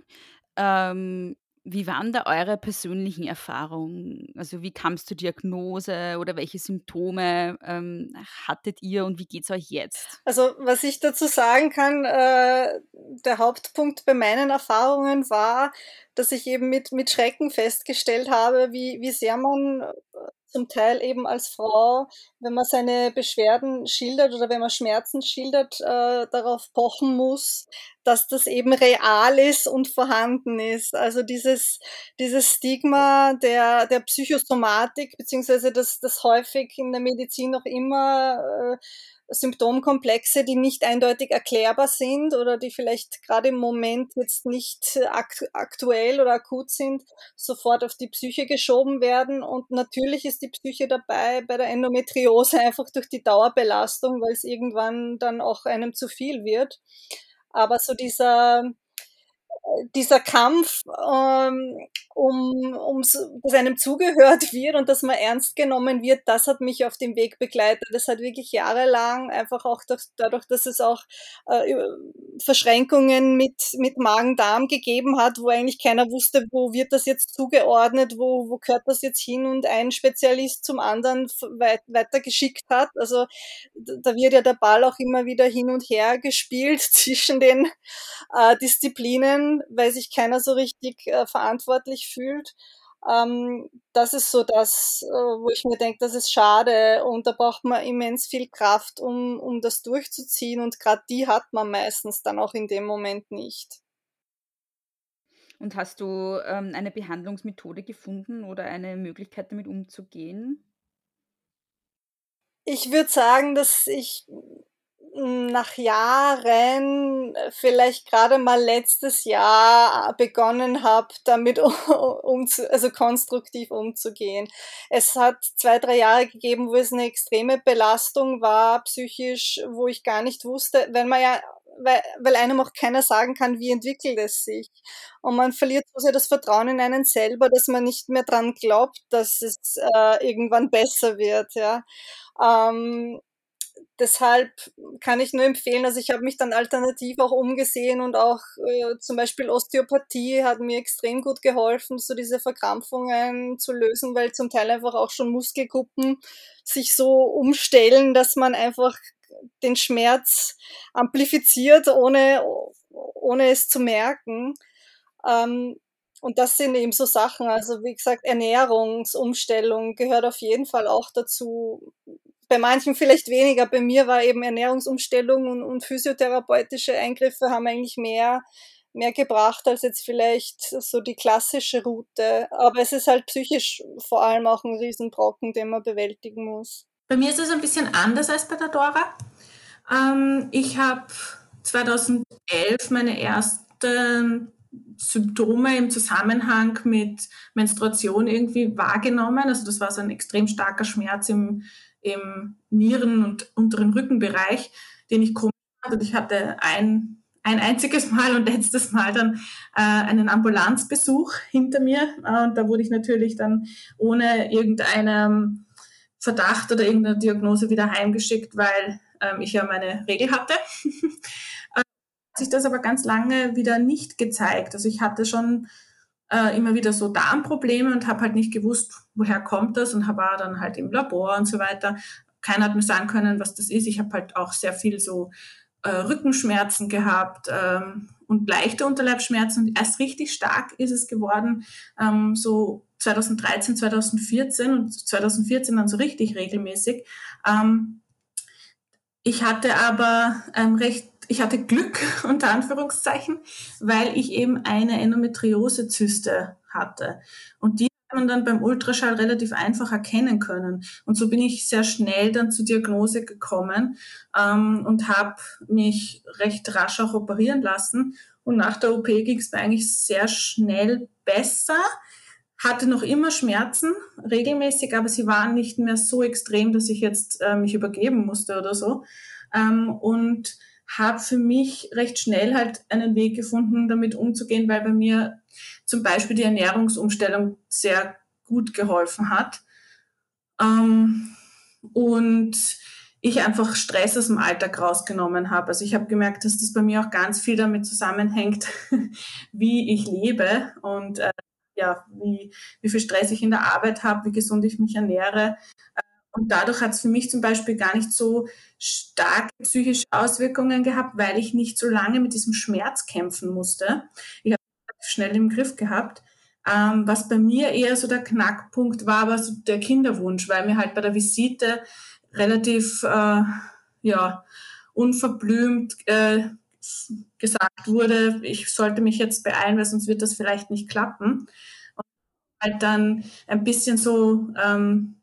Ähm, Wie waren da eure persönlichen Erfahrungen? Also wie kam es zur Diagnose oder welche Symptome ähm, hattet ihr und wie geht es euch jetzt? Also was ich dazu sagen kann, äh, der Hauptpunkt bei meinen Erfahrungen war, dass ich eben mit, mit Schrecken festgestellt habe, wie, wie sehr man zum Teil eben als Frau, wenn man seine Beschwerden schildert oder wenn man Schmerzen schildert, äh, darauf pochen muss, dass das eben real ist und vorhanden ist. Also dieses, dieses Stigma der, der Psychosomatik, beziehungsweise das, das häufig in der Medizin noch immer äh, Symptomkomplexe, die nicht eindeutig erklärbar sind oder die vielleicht gerade im Moment jetzt nicht aktuell oder akut sind, sofort auf die Psyche geschoben werden. Und natürlich ist die Psyche dabei bei der Endometriose einfach durch die Dauerbelastung, weil es irgendwann dann auch einem zu viel wird. Aber so dieser, dieser Kampf, ähm, um, um dass einem zugehört wird und dass man ernst genommen wird, das hat mich auf dem Weg begleitet. Das hat wirklich jahrelang einfach auch durch, dadurch, dass es auch äh, Verschränkungen mit, mit Magen-Darm gegeben hat, wo eigentlich keiner wusste, wo wird das jetzt zugeordnet, wo, wo gehört das jetzt hin und ein Spezialist zum anderen weit, weitergeschickt hat. Also da wird ja der Ball auch immer wieder hin und her gespielt zwischen den äh, Disziplinen, weil sich keiner so richtig äh, verantwortlich fühlt. Ähm, das ist so das, äh, wo ich mir denke, das ist schade und da braucht man immens viel Kraft, um, um das durchzuziehen und gerade die hat man meistens dann auch in dem Moment nicht. Und hast du ähm, eine Behandlungsmethode gefunden oder eine Möglichkeit damit umzugehen? Ich würde sagen, dass ich nach Jahren, äh, vielleicht gerade mal letztes Jahr begonnen habe, damit um, also konstruktiv umzugehen. Es hat zwei, drei Jahre gegeben, wo es eine extreme Belastung war, psychisch, wo ich gar nicht wusste, wenn man ja weil, weil einem auch keiner sagen kann, wie entwickelt es sich. Und man verliert so sehr das Vertrauen in einen selber, dass man nicht mehr dran glaubt, dass es äh, irgendwann besser wird. Ja. Ähm, deshalb kann ich nur empfehlen, also ich habe mich dann alternativ auch umgesehen und auch äh, zum Beispiel Osteopathie hat mir extrem gut geholfen, so diese Verkrampfungen zu lösen, weil zum Teil einfach auch schon Muskelgruppen sich so umstellen, dass man einfach den Schmerz amplifiziert, ohne, ohne es zu merken. Ähm, und das sind eben so Sachen, also wie gesagt, Ernährungsumstellung gehört auf jeden Fall auch dazu bei manchen vielleicht weniger. Bei mir war eben Ernährungsumstellung und, und physiotherapeutische Eingriffe haben eigentlich mehr, mehr gebracht als jetzt vielleicht so die klassische Route. Aber es ist halt psychisch vor allem auch ein Riesenbrocken, den man bewältigen muss. Bei mir ist es ein bisschen anders als bei der Dora. Ähm, ich habe 2011 meine ersten Symptome im Zusammenhang mit Menstruation irgendwie wahrgenommen. Also das war so ein extrem starker Schmerz im im Nieren- und unteren Rückenbereich, den ich komisch hatte. Und ich hatte ein, ein einziges Mal und letztes Mal dann äh, einen Ambulanzbesuch hinter mir. Äh, und da wurde ich natürlich dann ohne irgendeinen Verdacht oder irgendeine Diagnose wieder heimgeschickt, weil ähm, ich ja meine Regel hatte. äh, hat sich das aber ganz lange wieder nicht gezeigt. Also ich hatte schon äh, immer wieder so Darmprobleme und habe halt nicht gewusst, woher kommt das und war dann halt im Labor und so weiter. Keiner hat mir sagen können, was das ist. Ich habe halt auch sehr viel so äh, Rückenschmerzen gehabt ähm, und leichte Unterleibschmerzen. Und erst richtig stark ist es geworden, ähm, so 2013, 2014 und 2014 dann so richtig regelmäßig. Ähm, ich hatte aber ähm, recht ich hatte Glück, unter Anführungszeichen, weil ich eben eine Endometriose-Zyste hatte. Und die hat man dann beim Ultraschall relativ einfach erkennen können. Und so bin ich sehr schnell dann zur Diagnose gekommen ähm, und habe mich recht rasch auch operieren lassen. Und nach der OP ging es mir eigentlich sehr schnell besser. Hatte noch immer Schmerzen, regelmäßig, aber sie waren nicht mehr so extrem, dass ich jetzt äh, mich übergeben musste oder so. Ähm, und habe für mich recht schnell halt einen Weg gefunden, damit umzugehen, weil bei mir zum Beispiel die Ernährungsumstellung sehr gut geholfen hat. Ähm, und ich einfach Stress aus dem Alltag rausgenommen habe. Also ich habe gemerkt, dass das bei mir auch ganz viel damit zusammenhängt, wie ich lebe. Und äh, ja, wie, wie viel Stress ich in der Arbeit habe, wie gesund ich mich ernähre. Und dadurch hat es für mich zum Beispiel gar nicht so starke psychische Auswirkungen gehabt, weil ich nicht so lange mit diesem Schmerz kämpfen musste. Ich habe es schnell im Griff gehabt. Ähm, was bei mir eher so der Knackpunkt war, war so der Kinderwunsch, weil mir halt bei der Visite relativ äh, ja, unverblümt äh, gesagt wurde, ich sollte mich jetzt beeilen, weil sonst wird das vielleicht nicht klappen. Und halt dann ein bisschen so ähm,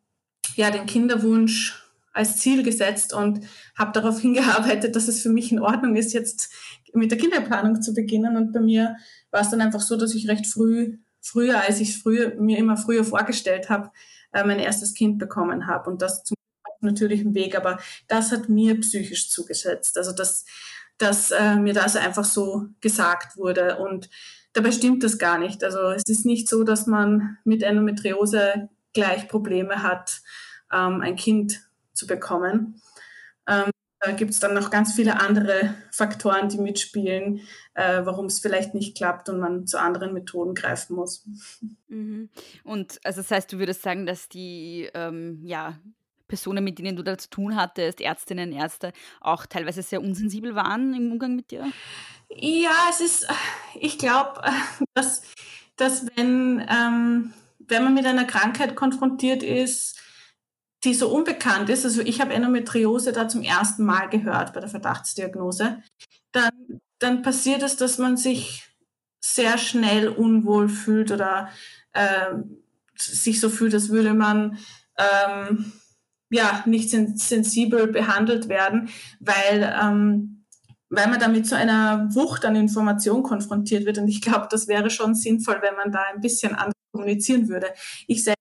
ja, den Kinderwunsch als Ziel gesetzt und habe darauf hingearbeitet, dass es für mich in Ordnung ist, jetzt mit der Kinderplanung zu beginnen. Und bei mir war es dann einfach so, dass ich recht früh, früher, als ich früher, mir immer früher vorgestellt habe, äh, mein erstes Kind bekommen habe. Und das zum natürlichen Weg. Aber das hat mir psychisch zugesetzt. Also dass, dass äh, mir das einfach so gesagt wurde. Und dabei stimmt das gar nicht. Also es ist nicht so, dass man mit Endometriose gleich Probleme hat, ähm, ein Kind zu bekommen. Ähm, da gibt es dann noch ganz viele andere Faktoren, die mitspielen, äh, warum es vielleicht nicht klappt und man zu anderen Methoden greifen muss. Mhm. Und also das heißt, du würdest sagen, dass die ähm, ja, Personen, mit denen du da zu tun hattest, Ärztinnen, Ärzte, auch teilweise sehr unsensibel waren im Umgang mit dir? Ja, es ist, ich glaube, dass, dass wenn, ähm, wenn man mit einer Krankheit konfrontiert ist, die so unbekannt ist, also ich habe Endometriose da zum ersten Mal gehört bei der Verdachtsdiagnose, dann, dann passiert es, dass man sich sehr schnell unwohl fühlt oder äh, sich so fühlt, als würde man ähm, ja nicht sensibel behandelt werden, weil ähm, weil man damit zu einer Wucht an Information konfrontiert wird. Und ich glaube, das wäre schon sinnvoll, wenn man da ein bisschen anders kommunizieren würde. Ich selbst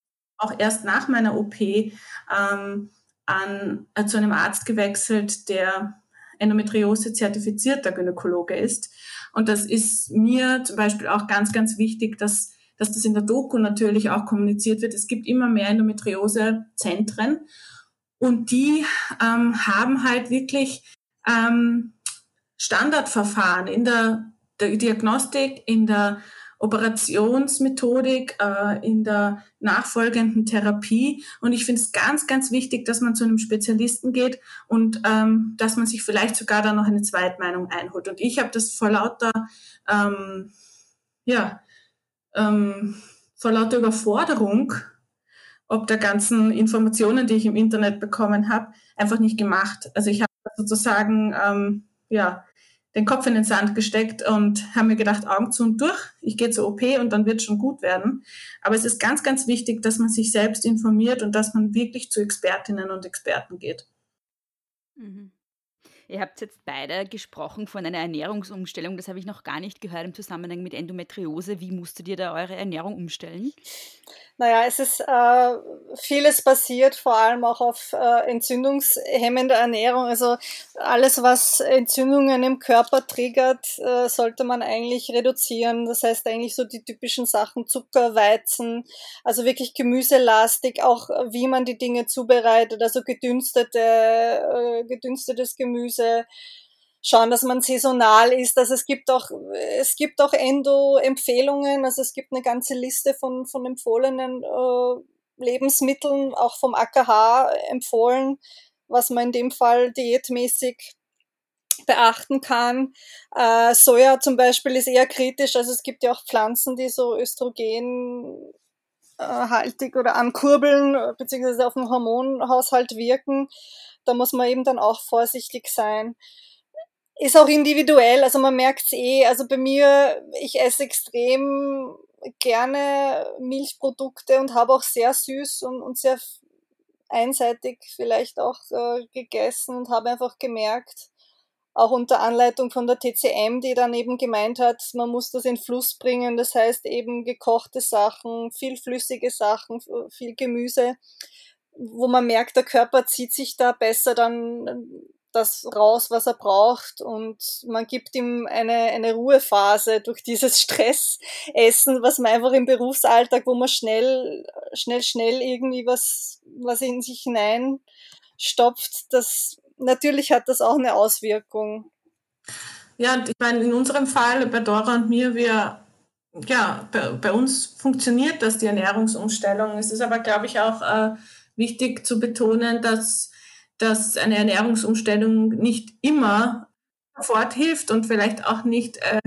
auch erst nach meiner OP ähm, an, äh, zu einem Arzt gewechselt, der Endometriose zertifizierter Gynäkologe ist. Und das ist mir zum Beispiel auch ganz, ganz wichtig, dass, dass das in der Doku natürlich auch kommuniziert wird. Es gibt immer mehr Endometriose-Zentren und die ähm, haben halt wirklich ähm, Standardverfahren in der, der Diagnostik, in der Operationsmethodik, äh, in der nachfolgenden Therapie. Und ich finde es ganz, ganz wichtig, dass man zu einem Spezialisten geht und ähm, dass man sich vielleicht sogar da noch eine Zweitmeinung einholt. Und ich habe das vor lauter, ähm, ja, ähm, vor lauter Überforderung, ob der ganzen Informationen, die ich im Internet bekommen habe, einfach nicht gemacht. Also ich habe sozusagen, ähm, ja, den Kopf in den Sand gesteckt und haben mir gedacht, Augen zu und durch, ich gehe zur OP und dann wird schon gut werden. Aber es ist ganz, ganz wichtig, dass man sich selbst informiert und dass man wirklich zu Expertinnen und Experten geht. Mhm. Ihr habt jetzt beide gesprochen von einer Ernährungsumstellung. Das habe ich noch gar nicht gehört im Zusammenhang mit Endometriose. Wie musstet ihr da eure Ernährung umstellen? Naja, es ist äh, vieles passiert, vor allem auch auf äh, entzündungshemmende Ernährung. Also alles, was Entzündungen im Körper triggert, äh, sollte man eigentlich reduzieren. Das heißt eigentlich so die typischen Sachen Zucker, Weizen, also wirklich gemüselastig, auch wie man die Dinge zubereitet, also gedünstete, äh, gedünstetes Gemüse schauen, dass man saisonal ist. Also es gibt auch, es gibt auch Endo-Empfehlungen. Also es gibt eine ganze Liste von, von empfohlenen äh, Lebensmitteln, auch vom AKH empfohlen, was man in dem Fall diätmäßig beachten kann. Äh, Soja zum Beispiel ist eher kritisch. Also es gibt ja auch Pflanzen, die so Östrogen haltig oder ankurbeln, beziehungsweise auf den Hormonhaushalt wirken. Da muss man eben dann auch vorsichtig sein ist auch individuell, also man merkt's eh, also bei mir, ich esse extrem gerne Milchprodukte und habe auch sehr süß und, und sehr einseitig vielleicht auch äh, gegessen und habe einfach gemerkt, auch unter Anleitung von der TCM, die dann eben gemeint hat, man muss das in Fluss bringen, das heißt eben gekochte Sachen, viel flüssige Sachen, viel Gemüse, wo man merkt, der Körper zieht sich da besser dann das raus, was er braucht und man gibt ihm eine, eine Ruhephase durch dieses Stressessen, was man einfach im Berufsalltag, wo man schnell, schnell, schnell irgendwie was, was in sich hineinstopft, das, natürlich hat das auch eine Auswirkung. Ja, ich meine, in unserem Fall, bei Dora und mir, wir ja, bei, bei, uns funktioniert das, die Ernährungsumstellung. Es ist aber, glaube ich, auch äh, wichtig zu betonen, dass, dass eine Ernährungsumstellung nicht immer sofort hilft und vielleicht auch nicht äh,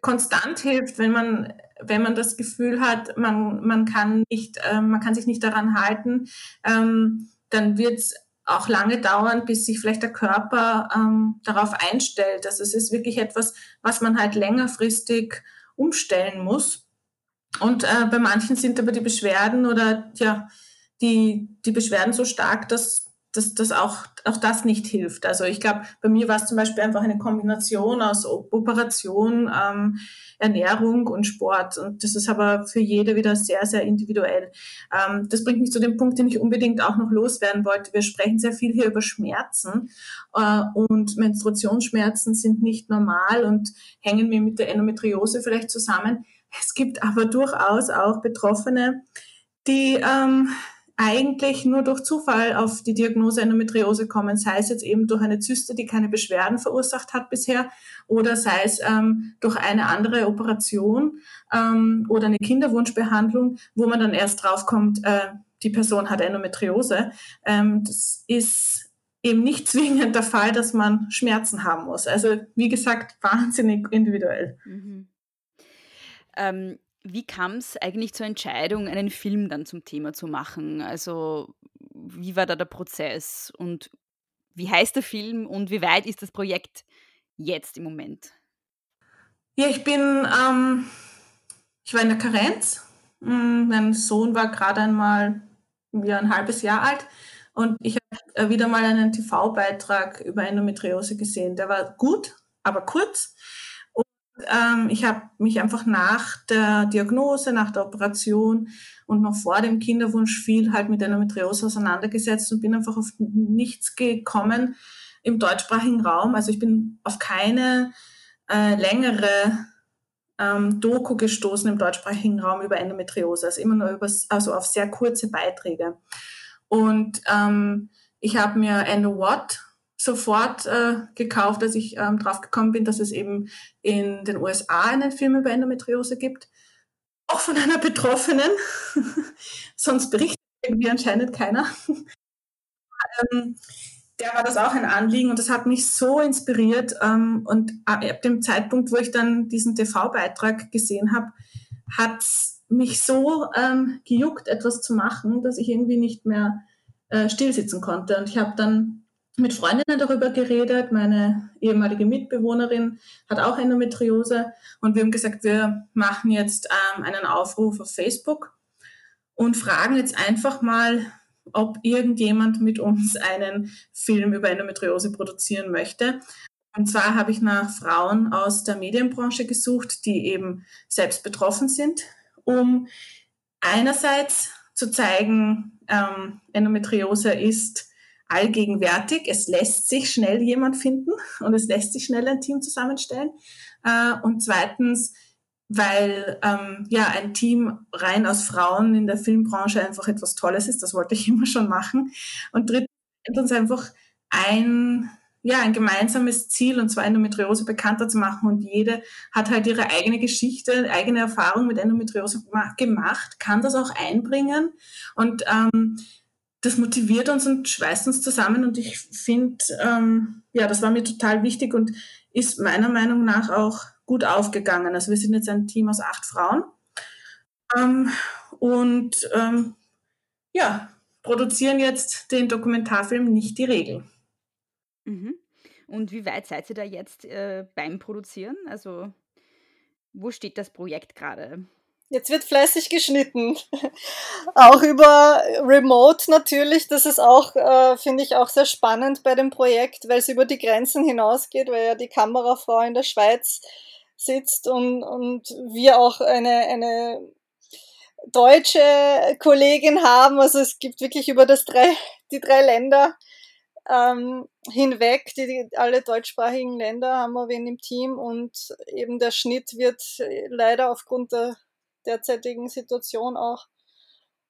konstant hilft, wenn man, wenn man das Gefühl hat, man, man, kann, nicht, äh, man kann sich nicht daran halten, ähm, dann wird es auch lange dauern, bis sich vielleicht der Körper ähm, darauf einstellt. Also es ist wirklich etwas, was man halt längerfristig umstellen muss. Und äh, bei manchen sind aber die Beschwerden oder ja, die, die Beschwerden so stark, dass, dass, dass auch, auch das nicht hilft. Also ich glaube, bei mir war es zum Beispiel einfach eine Kombination aus Operation, ähm, Ernährung und Sport. Und das ist aber für jede wieder sehr, sehr individuell. Ähm, das bringt mich zu dem Punkt, den ich unbedingt auch noch loswerden wollte. Wir sprechen sehr viel hier über Schmerzen äh, und Menstruationsschmerzen sind nicht normal und hängen mir mit der Endometriose vielleicht zusammen. Es gibt aber durchaus auch Betroffene, die ähm, eigentlich nur durch Zufall auf die Diagnose Endometriose kommen, sei es jetzt eben durch eine Zyste, die keine Beschwerden verursacht hat bisher, oder sei es ähm, durch eine andere Operation ähm, oder eine Kinderwunschbehandlung, wo man dann erst draufkommt, äh, die Person hat Endometriose. Ähm, das ist eben nicht zwingend der Fall, dass man Schmerzen haben muss. Also wie gesagt, wahnsinnig individuell. Mhm. Ähm, wie kam es eigentlich zur Entscheidung, einen Film dann zum Thema zu machen? Also, wie war da der Prozess und wie heißt der Film und wie weit ist das Projekt jetzt im Moment? Ja, ich bin, ähm, ich war in der Karenz. Mm, mein Sohn war gerade einmal ja, ein halbes Jahr alt und ich habe äh, wieder mal einen TV-Beitrag über Endometriose gesehen. Der war gut, aber kurz ähm, ich habe mich einfach nach der Diagnose, nach der Operation und noch vor dem Kinderwunsch viel halt mit Endometriose auseinandergesetzt und bin einfach auf nichts gekommen im deutschsprachigen Raum. Also ich bin auf keine äh, längere ähm, Doku gestoßen im deutschsprachigen Raum über Endometriose, also immer nur über, also auf sehr kurze Beiträge. Und ähm, ich habe mir Endo Watt sofort äh, gekauft, als ich ähm, drauf gekommen bin, dass es eben in den USA einen Film über Endometriose gibt. Auch von einer Betroffenen. Sonst berichtet irgendwie anscheinend keiner. ähm, der war das auch ein Anliegen und das hat mich so inspiriert. Ähm, und ab dem Zeitpunkt, wo ich dann diesen TV-Beitrag gesehen habe, hat mich so ähm, gejuckt, etwas zu machen, dass ich irgendwie nicht mehr äh, stillsitzen konnte. Und ich habe dann mit Freundinnen darüber geredet. Meine ehemalige Mitbewohnerin hat auch Endometriose und wir haben gesagt, wir machen jetzt ähm, einen Aufruf auf Facebook und fragen jetzt einfach mal, ob irgendjemand mit uns einen Film über Endometriose produzieren möchte. Und zwar habe ich nach Frauen aus der Medienbranche gesucht, die eben selbst betroffen sind, um einerseits zu zeigen, ähm, Endometriose ist allgegenwärtig. Es lässt sich schnell jemand finden und es lässt sich schnell ein Team zusammenstellen. Äh, und zweitens, weil ähm, ja ein Team rein aus Frauen in der Filmbranche einfach etwas Tolles ist. Das wollte ich immer schon machen. Und drittens uns einfach ein ja, ein gemeinsames Ziel, und zwar Endometriose bekannter zu machen. Und jede hat halt ihre eigene Geschichte, eigene Erfahrung mit Endometriose gemacht, kann das auch einbringen. Und ähm, das motiviert uns und schweißt uns zusammen und ich finde, ähm, ja, das war mir total wichtig und ist meiner Meinung nach auch gut aufgegangen. Also wir sind jetzt ein Team aus acht Frauen ähm, und ähm, ja, produzieren jetzt den Dokumentarfilm nicht die Regel. Mhm. Und wie weit seid ihr da jetzt äh, beim Produzieren? Also wo steht das Projekt gerade? Jetzt wird fleißig geschnitten. auch über Remote natürlich. Das ist auch, äh, finde ich, auch sehr spannend bei dem Projekt, weil es über die Grenzen hinausgeht, weil ja die Kamerafrau in der Schweiz sitzt und, und wir auch eine, eine deutsche Kollegin haben. Also es gibt wirklich über das drei, die drei Länder ähm, hinweg, die, die, alle deutschsprachigen Länder haben wir wen im Team und eben der Schnitt wird leider aufgrund der derzeitigen Situation auch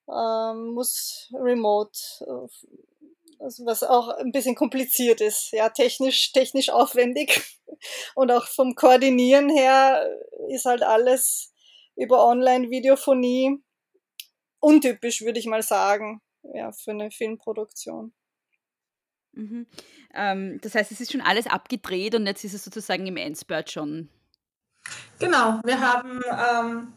ähm, muss remote, äh, also was auch ein bisschen kompliziert ist, ja, technisch, technisch aufwendig und auch vom Koordinieren her ist halt alles über Online-Videophonie. Untypisch, würde ich mal sagen, ja, für eine Filmproduktion. Mhm. Ähm, das heißt, es ist schon alles abgedreht und jetzt ist es sozusagen im Endspurt schon. Genau, wir haben ähm,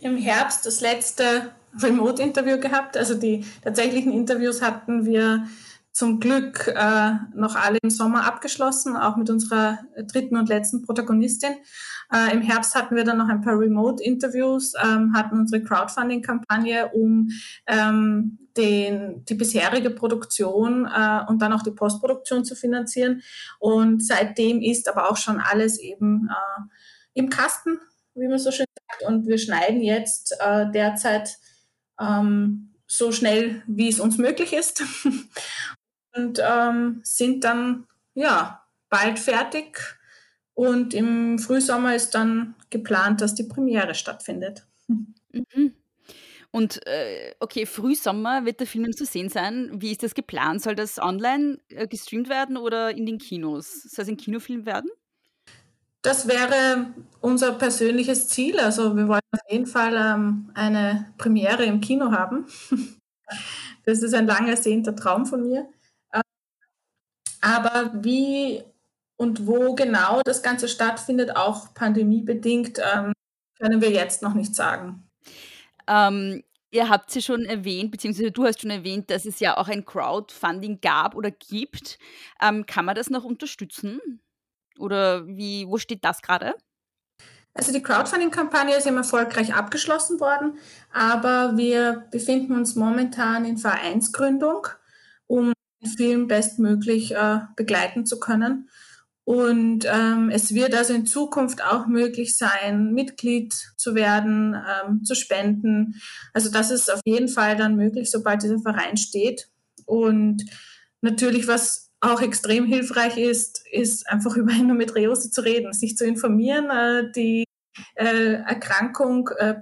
im Herbst das letzte Remote-Interview gehabt. Also die tatsächlichen Interviews hatten wir zum Glück äh, noch alle im Sommer abgeschlossen, auch mit unserer dritten und letzten Protagonistin. Äh, Im Herbst hatten wir dann noch ein paar Remote-Interviews, ähm, hatten unsere Crowdfunding-Kampagne, um ähm, den, die bisherige Produktion äh, und dann auch die Postproduktion zu finanzieren. Und seitdem ist aber auch schon alles eben äh, im Kasten, wie man so schön. Und wir schneiden jetzt äh, derzeit ähm, so schnell, wie es uns möglich ist. und ähm, sind dann ja bald fertig. Und im Frühsommer ist dann geplant, dass die Premiere stattfindet. Mhm. Und äh, okay, Frühsommer wird der Film zu sehen sein. Wie ist das geplant? Soll das online äh, gestreamt werden oder in den Kinos? Soll es ein Kinofilm werden? Das wäre unser persönliches Ziel. Also wir wollen auf jeden Fall ähm, eine Premiere im Kino haben. das ist ein lang ersehnter Traum von mir. Aber wie und wo genau das Ganze stattfindet, auch pandemiebedingt, ähm, können wir jetzt noch nicht sagen. Ähm, ihr habt sie schon erwähnt, beziehungsweise du hast schon erwähnt, dass es ja auch ein Crowdfunding gab oder gibt. Ähm, kann man das noch unterstützen? Oder wie, wo steht das gerade? Also die Crowdfunding-Kampagne ist eben erfolgreich abgeschlossen worden, aber wir befinden uns momentan in Vereinsgründung, um den Film bestmöglich äh, begleiten zu können. Und ähm, es wird also in Zukunft auch möglich sein, Mitglied zu werden, ähm, zu spenden. Also das ist auf jeden Fall dann möglich, sobald dieser Verein steht. Und natürlich, was auch extrem hilfreich ist, ist einfach über Endometriose zu reden, sich zu informieren, äh, die äh, Erkrankung äh,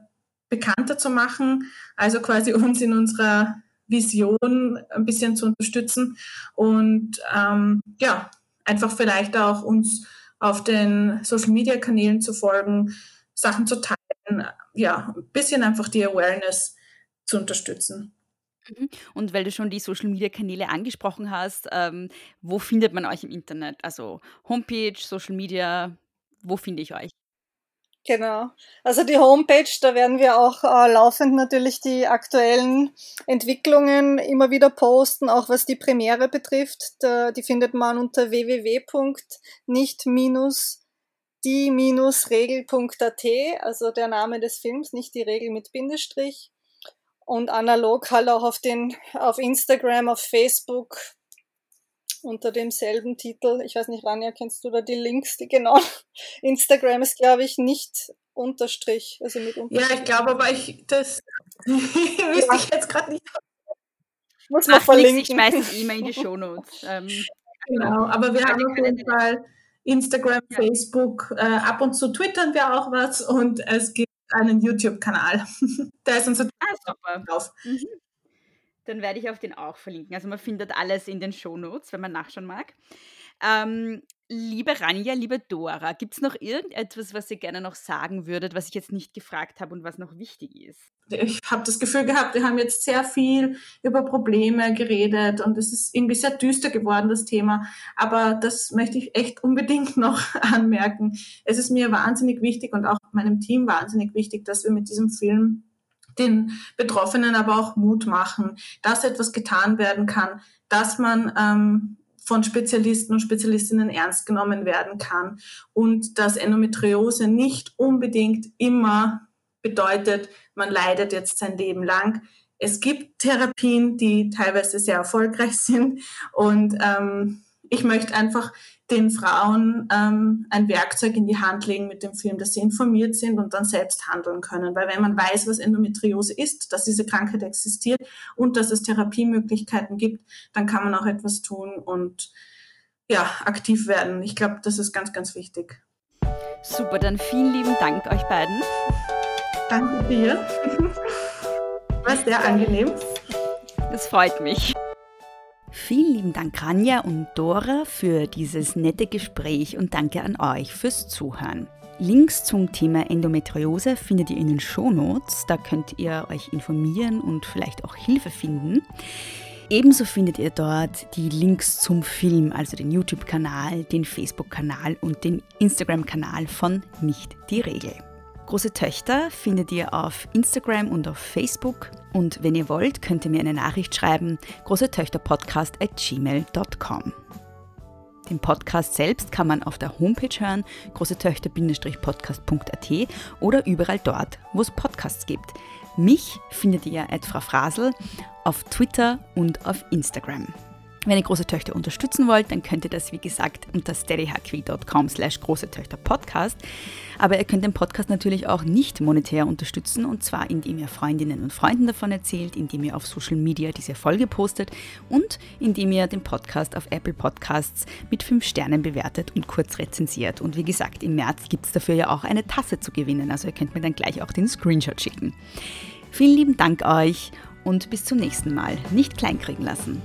bekannter zu machen, also quasi uns in unserer Vision ein bisschen zu unterstützen und ähm, ja, einfach vielleicht auch uns auf den Social Media Kanälen zu folgen, Sachen zu teilen, ja, ein bisschen einfach die Awareness zu unterstützen. Mhm. Und weil du schon die Social Media Kanäle angesprochen hast, ähm, wo findet man euch im Internet? Also Homepage, Social Media, wo finde ich euch? Genau. Also die Homepage, da werden wir auch äh, laufend natürlich die aktuellen Entwicklungen immer wieder posten, auch was die Premiere betrifft. Da, die findet man unter www.nicht-die-regel.at, also der Name des Films, nicht die Regel mit Bindestrich. Und analog halt auch auf den, auf Instagram, auf Facebook, unter demselben Titel. Ich weiß nicht, Rania, kennst du da die Links, die genau? Instagram ist, glaube ich, nicht Unterstrich, also mit Unterstrich. Ja, ich glaube, aber ich, das wüsste ich jetzt gerade nicht. Muss man Ach, verlinken. Ich schmeiße es immer in die Shownotes. Ähm, genau, aber wir haben auf jeden Fall Instagram, ja. Facebook, äh, ab und zu twittern wir auch was und es gibt einen YouTube-Kanal. da ist unser ah, super. drauf. Mhm dann werde ich auf den auch verlinken. Also man findet alles in den Shownotes, wenn man nachschauen mag. Ähm, liebe Ranja, liebe Dora, gibt es noch irgendetwas, was ihr gerne noch sagen würdet, was ich jetzt nicht gefragt habe und was noch wichtig ist? Ich habe das Gefühl gehabt, wir haben jetzt sehr viel über Probleme geredet und es ist irgendwie sehr düster geworden, das Thema. Aber das möchte ich echt unbedingt noch anmerken. Es ist mir wahnsinnig wichtig und auch meinem Team wahnsinnig wichtig, dass wir mit diesem Film den Betroffenen aber auch Mut machen, dass etwas getan werden kann, dass man ähm, von Spezialisten und Spezialistinnen ernst genommen werden kann und dass Endometriose nicht unbedingt immer bedeutet, man leidet jetzt sein Leben lang. Es gibt Therapien, die teilweise sehr erfolgreich sind und ähm, ich möchte einfach den Frauen ähm, ein Werkzeug in die Hand legen mit dem Film, dass sie informiert sind und dann selbst handeln können. Weil wenn man weiß, was Endometriose ist, dass diese Krankheit existiert und dass es Therapiemöglichkeiten gibt, dann kann man auch etwas tun und ja, aktiv werden. Ich glaube, das ist ganz, ganz wichtig. Super, dann vielen lieben Dank euch beiden. Danke dir. War sehr angenehm. Das freut mich. Vielen lieben Dank, Ranja und Dora, für dieses nette Gespräch und danke an euch fürs Zuhören. Links zum Thema Endometriose findet ihr in den Shownotes. Da könnt ihr euch informieren und vielleicht auch Hilfe finden. Ebenso findet ihr dort die Links zum Film, also den YouTube-Kanal, den Facebook-Kanal und den Instagram-Kanal von Nicht die Regel. Große Töchter findet ihr auf Instagram und auf Facebook. Und wenn ihr wollt, könnt ihr mir eine Nachricht schreiben, großetöchterpodcast at gmail.com. Den Podcast selbst kann man auf der Homepage hören, großetöchter-podcast.at oder überall dort, wo es Podcasts gibt. Mich findet ihr at Frau Frasel auf Twitter und auf Instagram. Wenn ihr große Töchter unterstützen wollt, dann könnt ihr das, wie gesagt, unter steadyhq.com slash große Töchter Podcast. Aber ihr könnt den Podcast natürlich auch nicht monetär unterstützen und zwar indem ihr Freundinnen und Freunden davon erzählt, indem ihr auf Social Media diese Folge postet und indem ihr den Podcast auf Apple Podcasts mit 5 Sternen bewertet und kurz rezensiert. Und wie gesagt, im März gibt es dafür ja auch eine Tasse zu gewinnen, also ihr könnt mir dann gleich auch den Screenshot schicken. Vielen lieben Dank euch und bis zum nächsten Mal. Nicht kleinkriegen lassen.